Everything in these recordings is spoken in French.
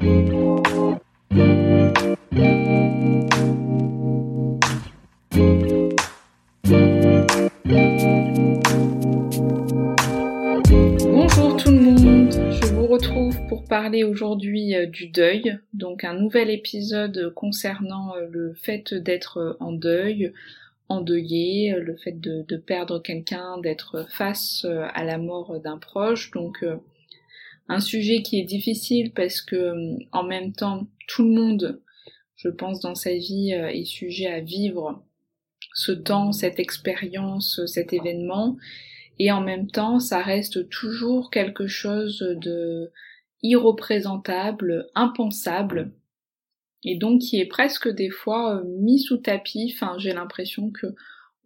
Bonjour tout le monde, je vous retrouve pour parler aujourd'hui euh, du deuil, donc un nouvel épisode concernant euh, le fait d'être euh, en deuil, endeuillé, le fait de, de perdre quelqu'un, d'être face à la mort d'un proche, donc un sujet qui est difficile parce que en même temps tout le monde, je pense dans sa vie, est sujet à vivre ce temps, cette expérience, cet événement, et en même temps ça reste toujours quelque chose de irreprésentable, impensable, et donc qui est presque des fois mis sous tapis, enfin j'ai l'impression que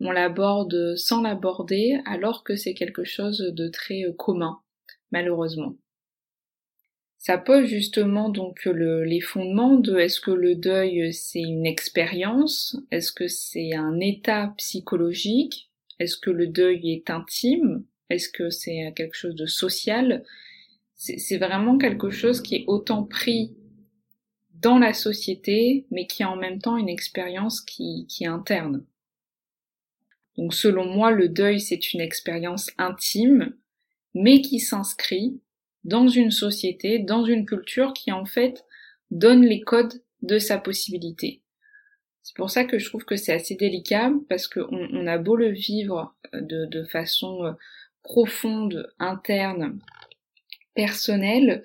on l'aborde sans l'aborder alors que c'est quelque chose de très commun, malheureusement. Ça pose justement donc les fondements de est-ce que le deuil c'est une expérience, est-ce que c'est un état psychologique, est-ce que le deuil est intime, est-ce que c'est quelque chose de social, c'est vraiment quelque chose qui est autant pris dans la société, mais qui a en même temps une expérience qui, qui est interne. Donc selon moi, le deuil, c'est une expérience intime, mais qui s'inscrit dans une société, dans une culture qui en fait donne les codes de sa possibilité. C'est pour ça que je trouve que c'est assez délicat parce qu'on on a beau le vivre de, de façon euh, profonde, interne, personnelle,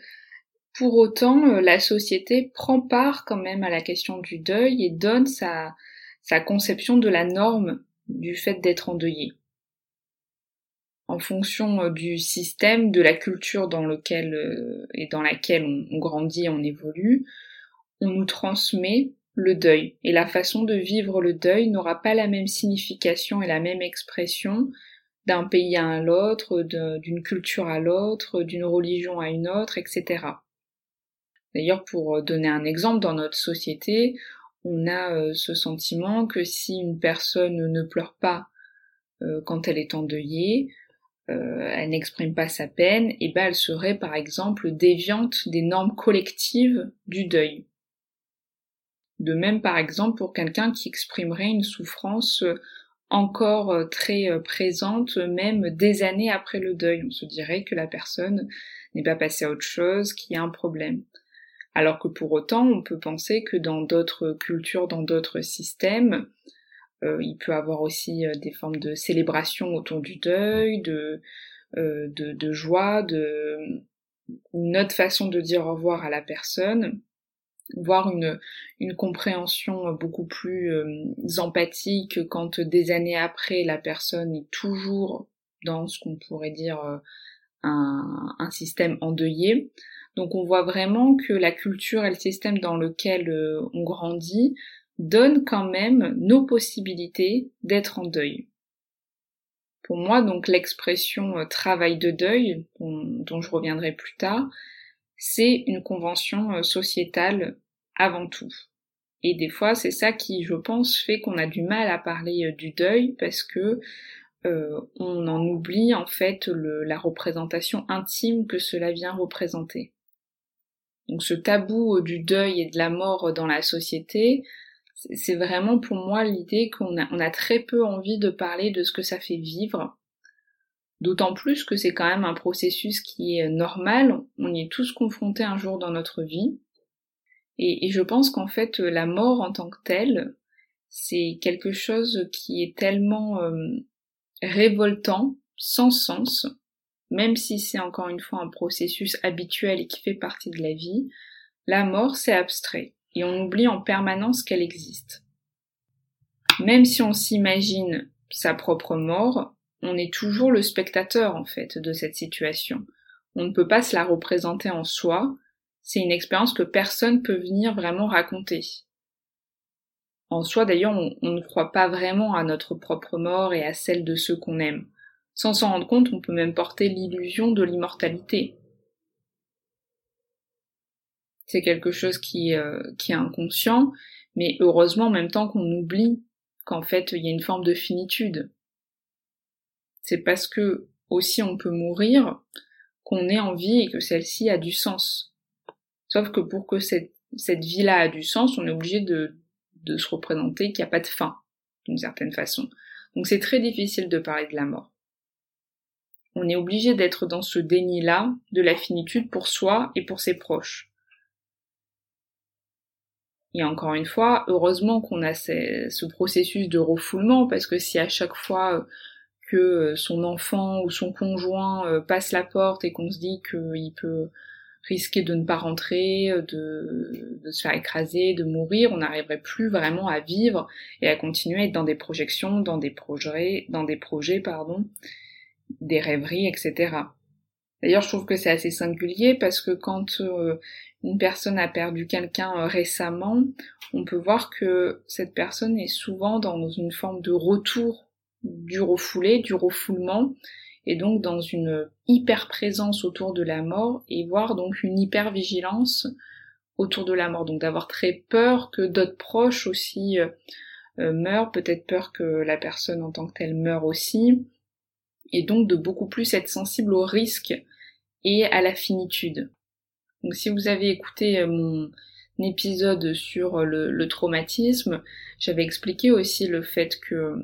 pour autant euh, la société prend part quand même à la question du deuil et donne sa conception de la norme du fait d'être endeuillé en fonction euh, du système, de la culture dans lequel euh, et dans laquelle on, grandit, on évolue, on nous transmet le deuil. Et la façon de vivre le deuil n'aura pas la même signification et la même expression d'un pays à l'autre, d'une culture à l'autre, d'une religion à une autre, etc. D'ailleurs, pour donner un exemple, dans notre société, on a euh, ce sentiment que si une personne ne pleure pas quand elle est endeuillée, euh, elle n'exprime pas sa peine, et ben elle serait par exemple déviante des normes collectives du deuil. De même par exemple pour quelqu'un qui exprimerait une souffrance encore euh, très euh, présente même des années après le deuil. On se dirait que la personne n'est pas passée à autre chose, qu'il y a un problème. Alors que pour autant, on peut penser que dans d'autres cultures, dans d'autres systèmes, euh, il peut avoir aussi euh, des formes de célébration autour du deuil, de, euh, de, de, joie, de une autre façon de dire au revoir à la personne, voire une, une compréhension beaucoup plus empathique quand des années après la personne est toujours dans ce qu'on pourrait dire un, un, système endeuillé. Donc on voit vraiment que la culture et le système dans lequel on grandit donne quand même nos possibilités d'être en deuil. Pour moi, donc, l'expression euh, travail de deuil, dont, je reviendrai plus tard, c'est une convention euh, sociétale avant tout. Et des fois, c'est ça qui, je pense, fait qu'on a du mal à parler euh, du deuil parce que on en oublie en fait la représentation intime que cela vient représenter. Donc ce tabou du deuil et de la mort dans la société, c'est vraiment pour moi l'idée qu'on a, très peu envie de parler de ce que ça fait vivre. D'autant plus que c'est quand même un processus qui est normal, on y est tous confrontés un jour dans notre vie. Et, je pense qu'en fait la mort en tant que telle, c'est quelque chose qui est tellement euh, révoltant, sans sens, même si c'est encore une fois un processus habituel et qui fait partie de la vie, la mort c'est abstrait et on oublie en permanence qu'elle existe. Même si on s'imagine sa propre mort, on est toujours le spectateur en fait de cette situation. on ne peut pas se la représenter en soi, c'est une expérience que personne peut venir vraiment raconter. En soi d'ailleurs, on, on, ne croit pas vraiment à notre propre mort et à celle de ceux qu'on aime. Sans s'en rendre compte, on peut même porter l'illusion de l'immortalité. C'est quelque chose qui, euh, qui est inconscient, mais heureusement en même temps qu'on oublie qu'en fait il y a une forme de finitude. C'est parce que aussi on peut mourir qu'on est en vie et que celle-ci a du sens. Sauf que pour que cette, cette vie-là a du sens, on est obligé de, de se représenter qu'il n'y a pas de fin, d'une certaine façon. Donc c'est très difficile de parler de la mort. On est obligé d'être dans ce déni-là de la finitude pour soi et pour ses proches. Et encore une fois, heureusement qu'on a ce, processus de refoulement, parce que si à chaque fois euh, que euh, son enfant ou son conjoint euh, passe la porte et qu'on se dit qu'il peut risquer de ne pas rentrer, de, se faire écraser, de mourir, on n'arriverait plus vraiment à vivre et à continuer à être dans des projections, dans des projets, dans des projets, pardon, des rêveries, etc. D'ailleurs, je trouve que c'est assez singulier parce que quand euh, une personne a perdu quelqu'un euh, récemment, on peut voir que cette personne est souvent dans une forme de retour du refoulé, du refoulement, et donc dans une hyper présence autour de la mort, et voire donc une hyper vigilance autour de la mort, donc d'avoir très peur que d'autres proches aussi euh, meurent, peut-être peur que la personne en tant que telle meure aussi, et donc de beaucoup plus être sensible au risque et à la finitude. Donc si vous avez écouté euh, mon épisode sur le, traumatisme, j'avais expliqué aussi le fait que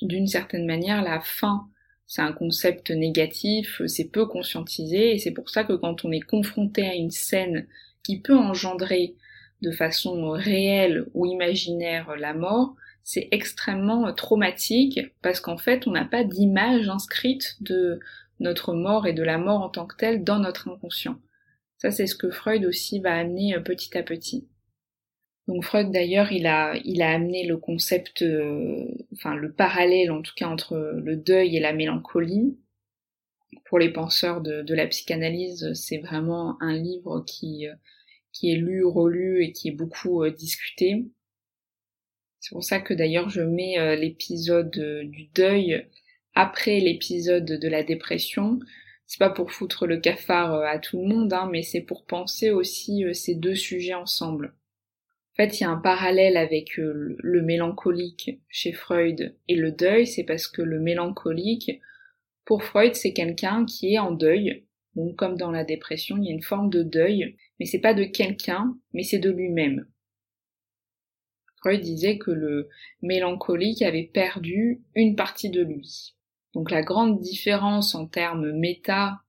d'une certaine manière la fin c'est un concept négatif, c'est peu conscientisé et c'est pour ça que quand on est confronté à une scène qui peut engendrer de façon réelle ou imaginaire la mort, c'est extrêmement traumatique parce qu'en fait on n'a pas d'image inscrite de notre mort et de la mort en tant que telle dans notre inconscient. Ça c'est ce que Freud aussi va amener euh, petit à petit. Donc Freud d'ailleurs il a, il a amené le concept, euh, enfin le parallèle en tout cas entre le deuil et la mélancolie. Pour les penseurs de, la psychanalyse, c'est vraiment un livre qui, euh, qui est lu, relu et qui est beaucoup discuté. C'est pour ça que d'ailleurs je mets euh, l'épisode euh, du deuil après l'épisode de la dépression. C'est pas pour foutre le cafard euh, à tout le monde, hein, mais c'est pour penser aussi ces deux sujets ensemble. En fait, il y a un parallèle avec le mélancolique chez Freud et le deuil, c'est parce que le mélancolique, pour Freud, c'est quelqu'un qui est en deuil. Donc, comme dans la dépression, il y a une forme de deuil, mais c'est pas de quelqu'un, mais c'est de lui-même. Freud disait que le mélancolique avait perdu une partie de lui. Donc la grande différence en termes méta,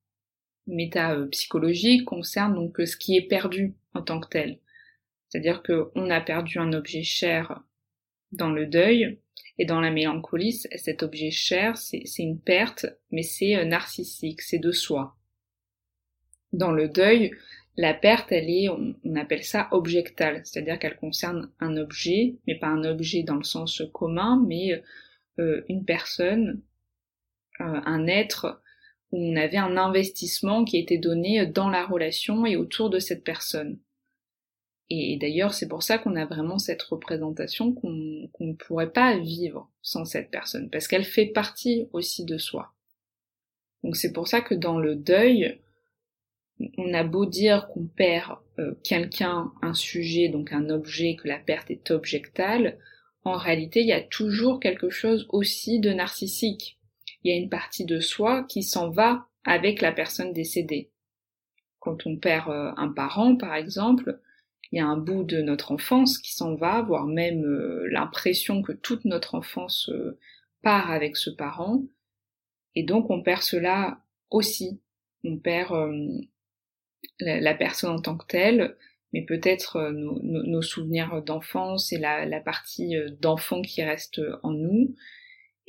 méta euh, psychologique concerne donc ce qui est perdu en tant que tel. C'est-à-dire qu'on a perdu un objet cher dans le deuil, et dans la mélancolie, cet objet cher, c'est une perte, mais c'est euh, narcissique, c'est de soi. Dans le deuil, la perte, elle est, on, appelle ça objectale, c'est-à-dire qu'elle concerne un objet, mais pas un objet dans le sens commun, mais euh, une personne, euh, un être, où on avait un investissement qui était donné dans la relation et autour de cette personne. Et d'ailleurs, c'est pour ça qu'on a vraiment cette représentation qu'on ne pourrait pas vivre sans cette personne, parce qu'elle fait partie aussi de soi. Donc c'est pour ça que dans le deuil, on a beau dire qu'on perd euh, quelqu'un, un sujet, donc un objet, que la perte est objectale, en réalité, il y a toujours quelque chose aussi de narcissique. Il y a une partie de soi qui s'en va avec la personne décédée. Quand on perd euh, un parent, par exemple, il y a un bout de notre enfance qui s'en va, voire même euh, l'impression que toute notre enfance part avec ce parent, et donc on perd cela aussi. On perd la, personne en tant que telle, mais peut-être euh, nos, souvenirs d'enfance et la, partie euh, d'enfant qui reste en nous,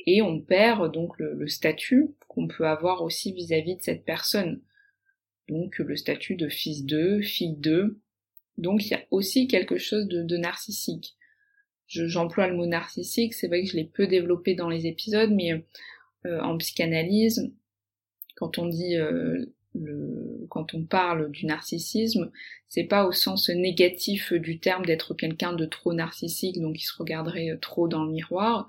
et on perd donc le, statut qu'on peut avoir aussi vis-à-vis de cette personne. Donc le statut de fils d'eux, fille d'eux. Donc il y a aussi quelque chose de, narcissique. J'emploie le mot narcissique, c'est vrai que je l'ai peu développé dans les épisodes, mais euh, en psychanalyse, quand on dit le, quand on parle du narcissisme, c'est pas au sens négatif du terme d'être quelqu'un de trop narcissique, donc qui se regarderait trop dans le miroir,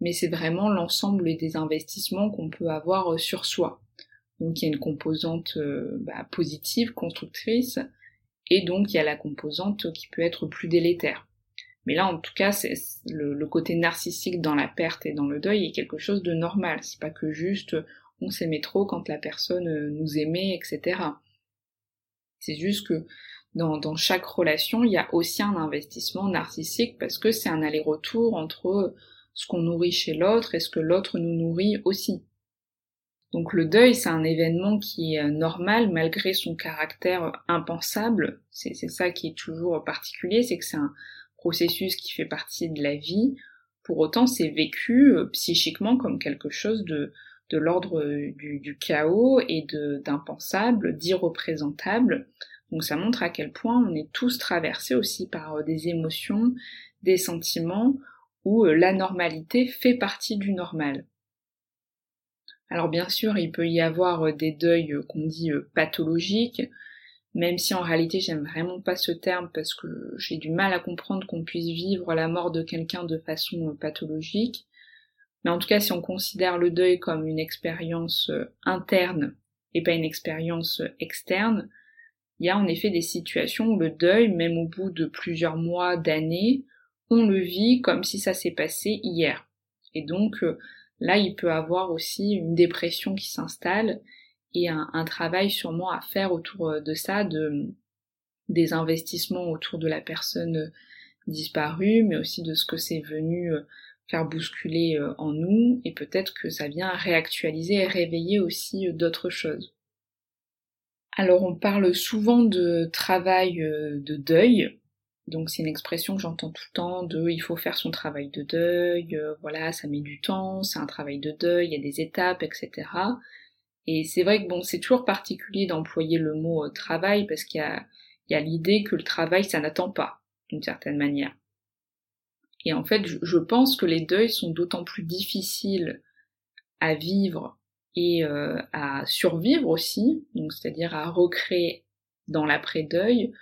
mais c'est vraiment l'ensemble des investissements qu'on peut avoir sur soi. Donc il y a une composante euh, bah, positive, constructrice, et donc il y a la composante qui peut être plus délétère. Mais là, en tout cas, c'est le, le, côté narcissique dans la perte et dans le deuil est quelque chose de normal. C'est pas que juste on s'aimait trop quand la personne euh, nous aimait, etc. C'est juste que dans, chaque relation, il y a aussi un investissement narcissique parce que c'est un aller-retour entre ce qu'on nourrit chez l'autre et ce que l'autre nous nourrit aussi. Donc le deuil, c'est un événement qui est normal malgré son caractère impensable. C'est ça qui est toujours particulier, c'est que c'est un processus qui fait partie de la vie. Pour autant, c'est vécu euh, psychiquement comme quelque chose de, de l'ordre du, du, chaos et d'impensable, d'irreprésentable. Donc ça montre à quel point on est tous traversés aussi par euh, des émotions, des sentiments, où euh, la normalité fait partie du normal. Alors bien sûr, il peut y avoir euh, des deuils qu'on dit pathologiques, même si en réalité j'aime vraiment pas ce terme parce que j'ai du mal à comprendre qu'on puisse vivre la mort de quelqu'un de façon pathologique. Mais en tout cas, si on considère le deuil comme une expérience euh, interne et pas une expérience euh, externe, il y a en effet des situations où le deuil, même au bout de plusieurs mois, d'années, on le vit comme si ça s'est passé hier. Et donc euh, là, il peut avoir aussi une dépression qui s'installe et un, un, travail sûrement à faire autour de ça, de, des investissements autour de la personne disparue, mais aussi de ce que c'est venu faire bousculer euh, en nous et peut-être que ça vient réactualiser et réveiller aussi euh, d'autres choses. Alors on parle souvent de travail euh, de deuil, donc c'est une expression que j'entends tout le temps de il faut faire son travail de deuil, voilà, ça met du temps, c'est un travail de deuil, il y a des étapes, etc. Et c'est vrai que bon, c'est toujours particulier d'employer le mot travail parce qu'il y a, il y a l'idée que le travail ça n'attend pas, d'une certaine manière. Et en fait, je pense que les deuils sont d'autant plus difficiles à vivre et euh, à survivre aussi, donc c'est-à-dire à recréer dans l'après-deuil,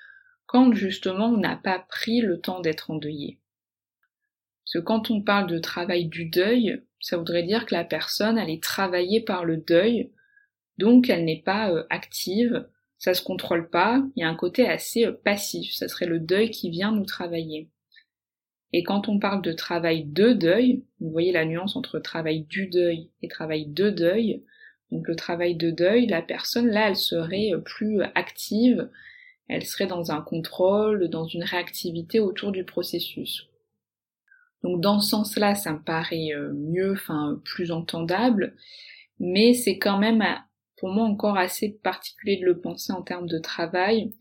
quand justement on n'a pas pris le temps d'être endeuillé. Parce que quand on parle de travail du deuil, ça voudrait dire que la personne, elle est travaillée par le deuil, donc elle n'est pas euh, active, ça se contrôle pas, il y a un côté assez euh, passif, ça serait le deuil qui vient nous travailler. Et quand on parle de travail de deuil, vous voyez la nuance entre travail du deuil et travail de deuil. Donc le travail de deuil, la personne là, elle serait plus active, elle serait dans un contrôle, dans une réactivité autour du processus. Donc dans ce sens-là, ça me paraît euh, mieux, enfin plus entendable, mais c'est quand même pour moi encore assez particulier de le penser en termes de travail,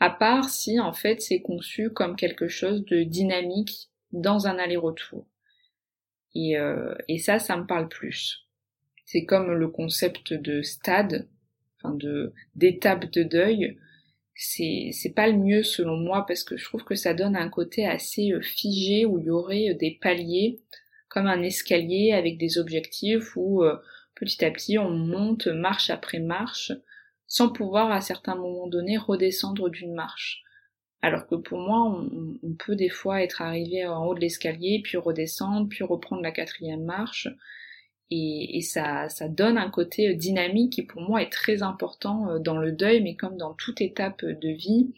à part si en fait c'est conçu comme quelque chose de dynamique dans un aller-retour. Et, euh, et ça, ça me parle plus. C'est comme le concept de stade, enfin de d'étape de deuil. C'est c'est pas le mieux selon moi parce que je trouve que ça donne un côté assez euh, figé où il y aurait euh, des paliers comme un escalier avec des objectifs où petit à petit on monte marche après marche sans pouvoir à certains moments donnés redescendre d'une marche. Alors que pour moi, on, peut des fois être arrivé en haut de l'escalier, puis redescendre, puis reprendre la quatrième marche. Et, ça, ça donne un côté dynamique qui pour moi est très important euh, dans le deuil, mais comme dans toute étape de vie,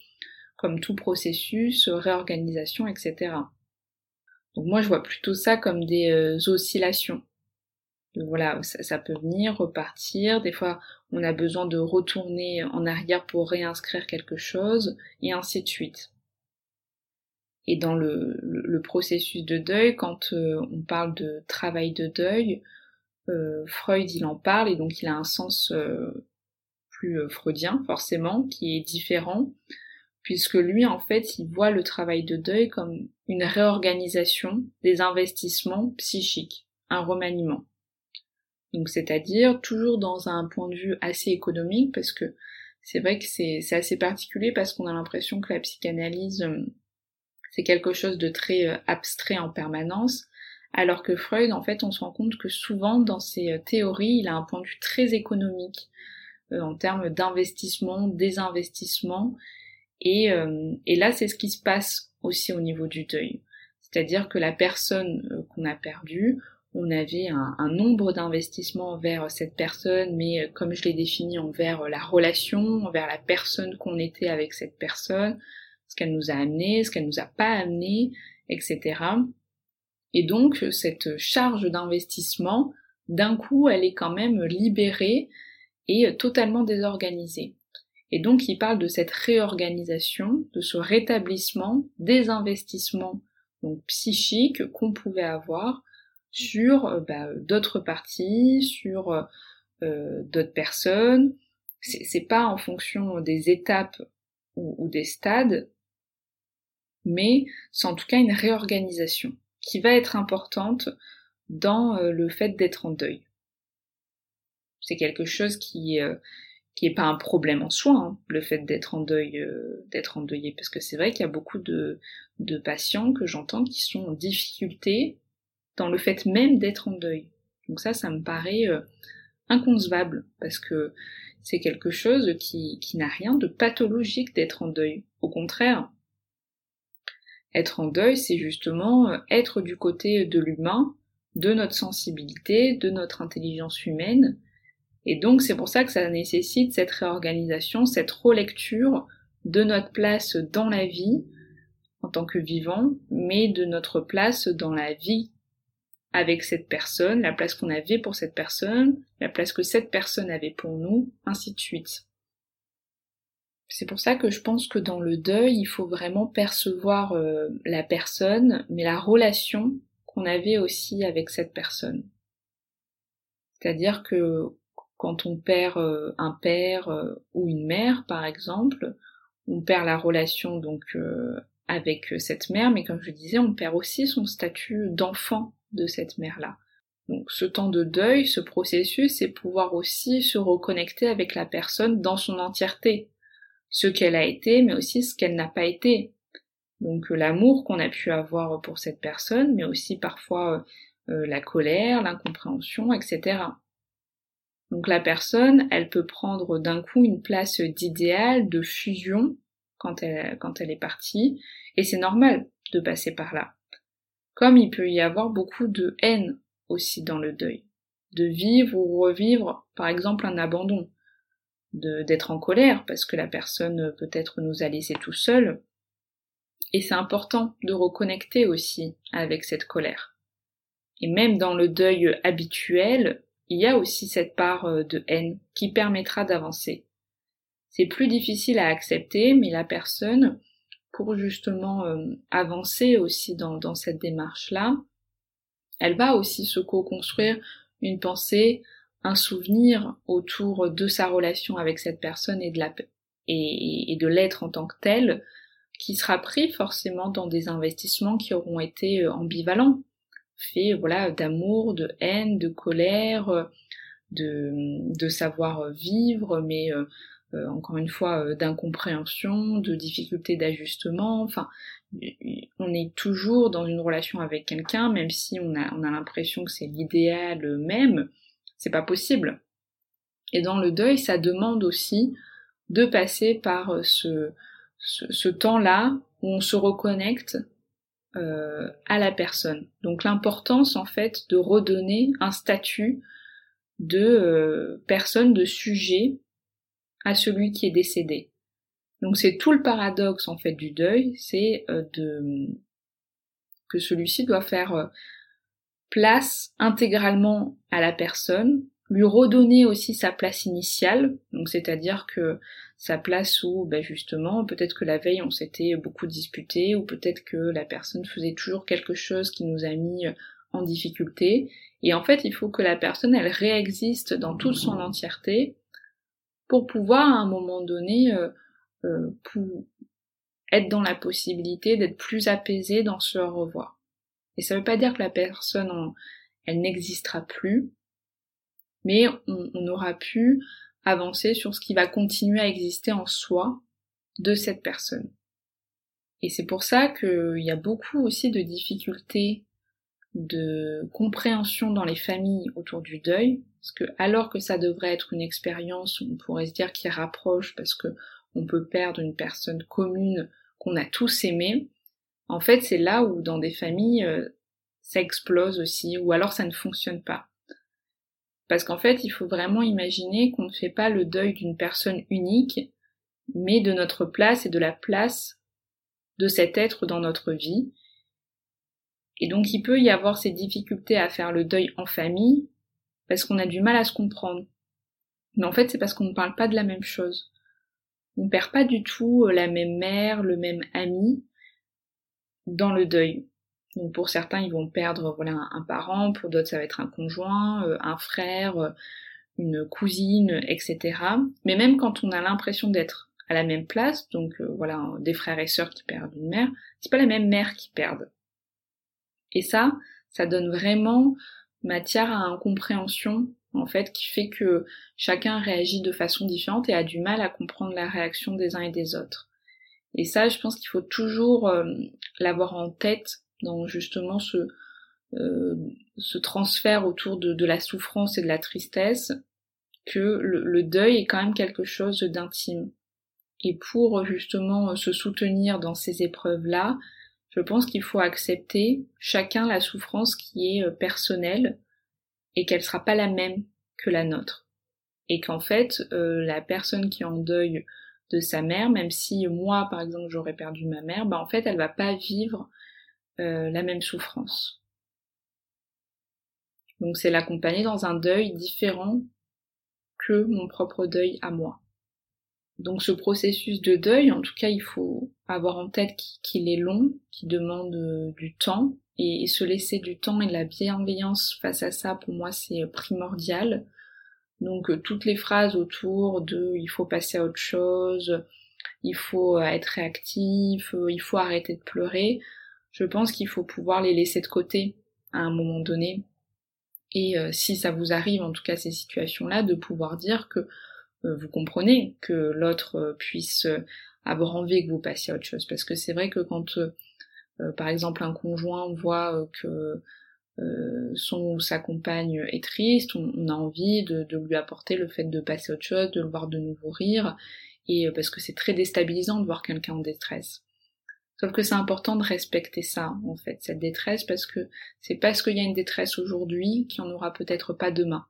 comme tout processus, réorganisation, etc. Donc moi je vois plutôt ça comme des euh, voilà, ça, peut venir, repartir. Des fois, on a besoin de retourner en arrière pour réinscrire quelque chose, et ainsi de suite. Et dans le, processus de deuil, quand euh, on parle de travail de deuil, euh, Freud il en parle et donc il a un sens euh, plus freudien forcément, qui est différent, puisque lui en fait il voit le travail de deuil comme une réorganisation des investissements psychiques, un remaniement. Donc c'est-à-dire toujours dans un point de vue assez économique parce que c'est vrai que c'est assez particulier parce qu'on a l'impression que la psychanalyse euh, c'est quelque chose de très euh, abstrait en permanence, alors que Freud en fait on se rend compte que souvent dans ses euh, théories il a un point de vue très économique. en termes d'investissement, désinvestissement. Et, et là, c'est ce qui se passe aussi au niveau du deuil. C'est-à-dire que la personne qu'on a perdue, on avait un, nombre d'investissements envers cette personne, mais comme je l'ai défini, envers la relation, envers la personne qu'on était avec cette personne, ce qu'elle nous a amené, ce qu'elle nous a pas amené, etc. Et donc cette charge d'investissement, d'un coup, elle est quand même libérée et totalement désorganisée. Et donc il parle de cette réorganisation, de ce rétablissement des investissements donc psychiques qu'on pouvait avoir sur euh, bah, d'autres parties, sur euh, d'autres personnes. C'est pas en fonction des étapes ou, des stades, mais c'est en tout cas une réorganisation qui va être importante dans euh, le fait d'être en deuil. C'est quelque chose qui qui est pas un problème en soi, hein, le fait d'être en deuil, d'être endeuillé, parce que c'est vrai qu'il y a beaucoup de, de patients que j'entends qui sont en difficulté dans le fait même d'être en deuil. Donc ça, ça me paraît euh, inconcevable, parce que c'est quelque chose qui, qui n'a rien de pathologique d'être en deuil. Au contraire, être en deuil, c'est justement euh, être du côté de l'humain, de notre sensibilité, de notre intelligence humaine. Et donc c'est pour ça que ça nécessite cette réorganisation, cette relecture de notre place dans la vie en tant que vivant, mais de notre place dans la vie avec cette personne, la place qu'on avait pour cette personne, la place que cette personne avait pour nous, ainsi de suite. C'est pour ça que je pense que dans le deuil, il faut vraiment percevoir euh, la personne, mais la relation qu'on avait aussi avec cette personne. C'est-à-dire que quand on perd euh, un père euh, ou une mère, par exemple, on perd la relation donc avec cette mère, mais comme je disais, on perd aussi son statut d'enfant de cette mère-là. Donc ce temps de deuil, ce processus, c'est pouvoir aussi se reconnecter avec la personne dans son entièreté, ce qu'elle a été, mais aussi ce qu'elle n'a pas été. Donc euh, l'amour qu'on a pu avoir pour cette personne, mais aussi parfois euh, euh, la colère, l'incompréhension, etc. Donc la personne, elle peut prendre d'un coup une place d'idéal, de fusion, quand elle, quand elle est partie, et c'est normal de passer par là. Comme il peut y avoir beaucoup de haine aussi dans le deuil. De vivre ou revivre, par exemple, un abandon. D'être en colère parce que la personne peut-être nous a laissés tout seuls. Et c'est important de reconnecter aussi avec cette colère. Et même dans le deuil habituel, il y a aussi cette part euh, de haine qui permettra d'avancer. C'est plus difficile à accepter, mais la personne pour justement euh, avancer aussi dans, cette démarche-là, elle va aussi se co-construire une pensée, un souvenir autour de sa relation avec cette personne et de l'être en tant que tel, qui sera pris forcément dans des investissements qui auront été euh, ambivalents, faits voilà d'amour, de haine, de colère, de, savoir vivre, mais euh, encore une fois, euh, d'incompréhension, de difficultés d'ajustement. Enfin, on est toujours dans une relation avec quelqu'un, même si on a, on a l'impression que c'est l'idéal même, c'est pas possible. Et dans le deuil, ça demande aussi de passer par euh, ce, temps-là où on se reconnecte à la personne. Donc l'importance en fait de redonner un statut de personne, de sujet à celui qui est décédé. Donc c'est tout le paradoxe en fait du deuil, c'est euh, de que celui-ci doit faire euh, place intégralement à la personne, lui redonner aussi sa place initiale, donc c'est-à-dire que sa place où ben justement peut-être que la veille on s'était beaucoup disputé ou peut-être que la personne faisait toujours quelque chose qui nous a mis en difficulté et en fait il faut que la personne elle réexiste dans toute son entièreté pour pouvoir à un moment donné euh, euh, être dans la possibilité d'être plus apaisé dans ce revoir. Et ça veut pas dire que la personne, elle n'existera plus, mais on aura pu avancer sur ce qui va continuer à exister en soi de cette personne. Et c'est pour ça qu'il y a beaucoup aussi de difficultés de compréhension dans les familles autour du deuil, parce que alors que ça devrait être une expérience, on pourrait se dire qui rapproche parce que on peut perdre une personne commune qu'on a tous aimé, en fait c'est là où dans des familles euh, ça explose aussi, ou alors ça ne fonctionne pas. Parce qu'en fait, il faut vraiment imaginer qu'on ne fait pas le deuil d'une personne unique, mais de notre place et de la place de cet être dans notre vie. Et donc il peut y avoir ces difficultés à faire le deuil en famille, parce qu'on a du mal à se comprendre. Mais en fait, c'est parce qu'on ne parle pas de la même chose. On perd pas du tout la même mère, le même ami dans le deuil. Donc pour certains, ils vont perdre voilà un, parent, pour d'autres, ça va être un conjoint, euh, un frère, euh, une cousine, etc. Mais même quand on a l'impression d'être à la même place, donc euh, voilà, des frères et sœurs qui perdent une mère, c'est pas la même mère qui perdent. Et ça, ça donne vraiment matière à incompréhension, en fait, qui fait que chacun réagit de façon différente et a du mal à comprendre la réaction des uns et des autres. Et ça, je pense qu'il faut toujours l'avoir en tête dans justement ce, euh, ce transfert autour de, la souffrance et de la tristesse, que le, deuil est quand même quelque chose d'intime. Et pour justement se soutenir dans ces épreuves-là, je pense qu'il faut accepter chacun la souffrance qui est euh, personnelle et qu'elle sera pas la même que la nôtre. Et qu'en fait, euh, la personne qui est en deuil de sa mère, même si moi par exemple j'aurais perdu ma mère, bah en fait elle va pas vivre euh, la même souffrance. Donc c'est l'accompagner dans un deuil différent que mon propre deuil à moi. Donc ce processus de deuil, en tout cas, il faut avoir en tête qu'il est long, qu'il demande euh, du temps, et, se laisser du temps et de la bienveillance face à ça, pour moi, c'est primordial. Donc euh, toutes les phrases autour de il faut passer à autre chose, il faut être réactif, il faut arrêter de pleurer, je pense qu'il faut pouvoir les laisser de côté à un moment donné. Et euh, si ça vous arrive, en tout cas ces situations-là, de pouvoir dire que euh, vous comprenez que l'autre euh, puisse avoir envie que vous passiez à autre chose. Parce que c'est vrai que quand, par exemple, un conjoint voit que son ou sa compagne est triste, on, a envie de, de, lui apporter le fait de passer à autre chose, de le voir de nouveau rire, et parce que c'est très déstabilisant de voir quelqu'un en détresse. Sauf que c'est important de respecter ça, en fait, cette détresse, parce que c'est parce qu'il y a une détresse aujourd'hui qu'il n'y en aura peut-être pas demain.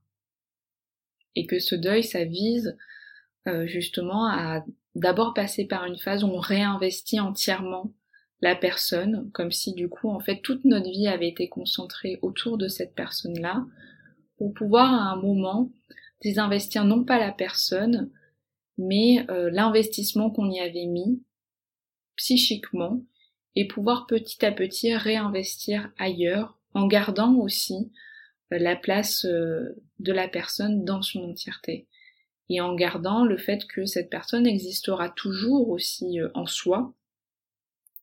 Et que ce deuil, ça vise euh, justement à d'abord passer par une phase où on réinvestit entièrement la personne, comme si du coup, en fait, toute notre vie avait été concentrée autour de cette personne-là, pour pouvoir à un moment désinvestir non pas la personne, mais euh, l'investissement qu'on y avait mis psychiquement et pouvoir petit à petit réinvestir ailleurs en gardant aussi la place euh, de la personne dans son entièreté et en gardant le fait que cette personne existera toujours aussi euh, en soi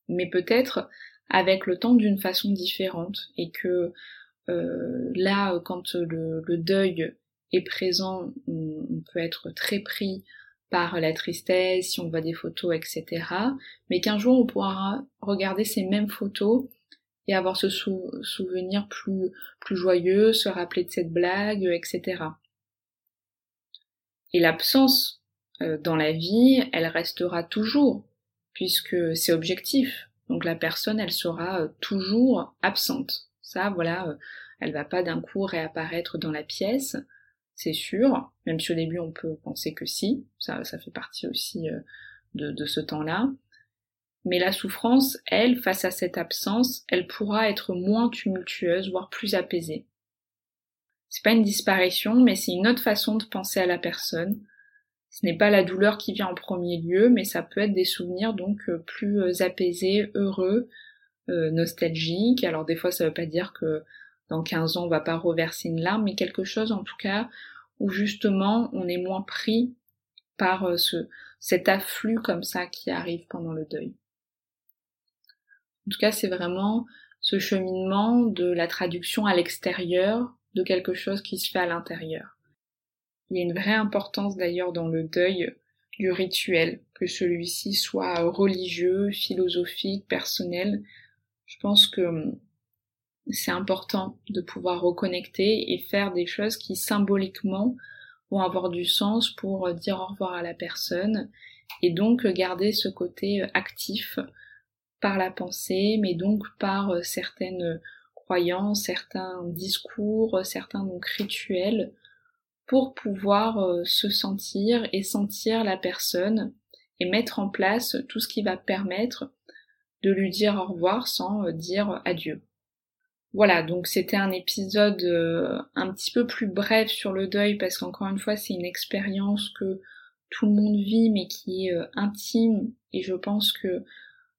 mais peut-être avec le temps d'une façon différente et que là quand le, deuil est présent on, peut être très pris par la tristesse, si on voit des photos, etc. Mais qu'un jour on pourra regarder ces mêmes photos et avoir ce souvenir plus, plus joyeux, se rappeler de cette blague, etc. Et l'absence euh, dans la vie, elle restera toujours, puisque c'est objectif. Donc la personne, elle sera euh, toujours absente. Ça, voilà, euh, elle va pas d'un coup réapparaître dans la pièce c'est sûr, même si au début on peut penser que si, ça, ça fait partie aussi de, de ce temps-là. Mais la souffrance, elle, face à cette absence, elle pourra être moins tumultueuse, voire plus apaisée. C'est pas une disparition, mais c'est une autre façon de penser à la personne. Ce n'est pas la douleur qui vient en premier lieu, mais ça peut être des souvenirs donc euh, plus euh, apaisés, heureux, nostalgiques. Alors des fois ça veut pas dire que dans 15 ans on va pas reverser une larme, mais quelque chose en tout cas où justement on est moins pris par euh, ce, cet afflux comme ça qui arrive pendant le deuil. En tout cas, c'est vraiment ce cheminement de la traduction à l'extérieur de quelque chose qui se fait à l'intérieur. Il y a une vraie importance d'ailleurs dans le deuil du rituel, que celui-ci soit religieux, philosophique, personnel. Je pense que hum, c'est important de pouvoir reconnecter et faire des choses qui symboliquement vont avoir du sens pour dire au revoir à la personne et donc garder ce côté actif par la pensée, mais donc par certaines croyances, certains discours, certains donc rituels pour pouvoir euh, se sentir et sentir la personne et mettre en place tout ce qui va permettre de lui dire au revoir sans euh, dire adieu. Voilà, donc c'était un épisode euh, un petit peu plus bref sur le deuil parce qu'encore une fois c'est une expérience que tout le monde vit mais qui est intime et je pense que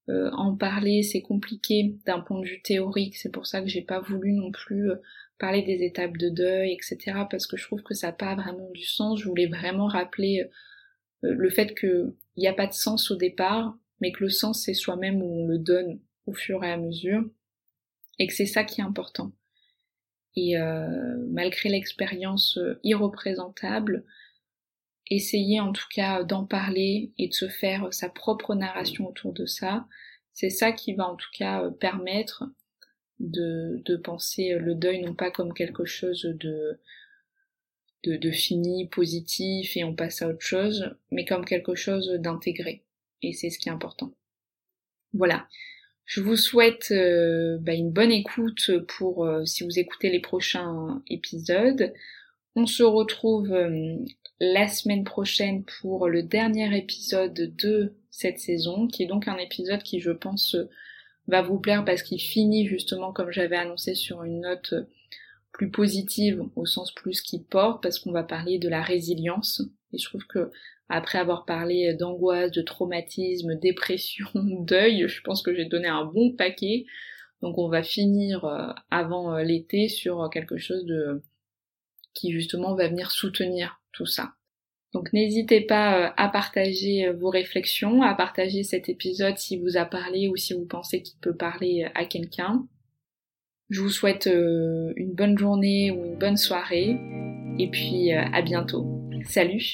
en parler c'est compliqué d'un point de vue théorique, c'est pour ça que j'ai pas voulu non plus parler des étapes de deuil, etc. parce que je trouve que ça n'a pas vraiment du sens. Je voulais vraiment rappeler euh, le fait qu'il n'y a pas de sens au départ, mais que le sens c'est soi-même où on le donne au fur et à mesure, et que c'est ça qui est important. Et euh, malgré l'expérience euh, irreprésentable, essayer en tout cas d'en parler et de se faire sa propre narration autour de ça, c'est ça qui va en tout cas permettre de, de penser le deuil non pas comme quelque chose de, de, de fini, positif et on passe à autre chose, mais comme quelque chose d'intégré. Et c'est ce qui est important. Voilà. Je vous souhaite euh, bah, une bonne écoute pour euh, si vous écoutez les prochains épisodes. On se retrouve euh, la semaine prochaine pour le dernier épisode de cette saison, qui est donc un épisode qui je pense va vous plaire parce qu'il finit justement comme j'avais annoncé sur une note plus positive au sens plus qui porte parce qu'on va parler de la résilience et je trouve que après avoir parlé d'angoisse, de traumatisme, dépression, deuil, je pense que j'ai donné un bon paquet. Donc on va finir euh, avant euh, l'été sur quelque chose de qui justement va venir soutenir tout ça. Donc n'hésitez pas euh, à partager euh, vos réflexions, à partager cet épisode si vous a parlé ou si vous pensez qu'il peut parler euh, à quelqu'un. Je vous souhaite une bonne journée ou une bonne soirée et puis à bientôt. Salut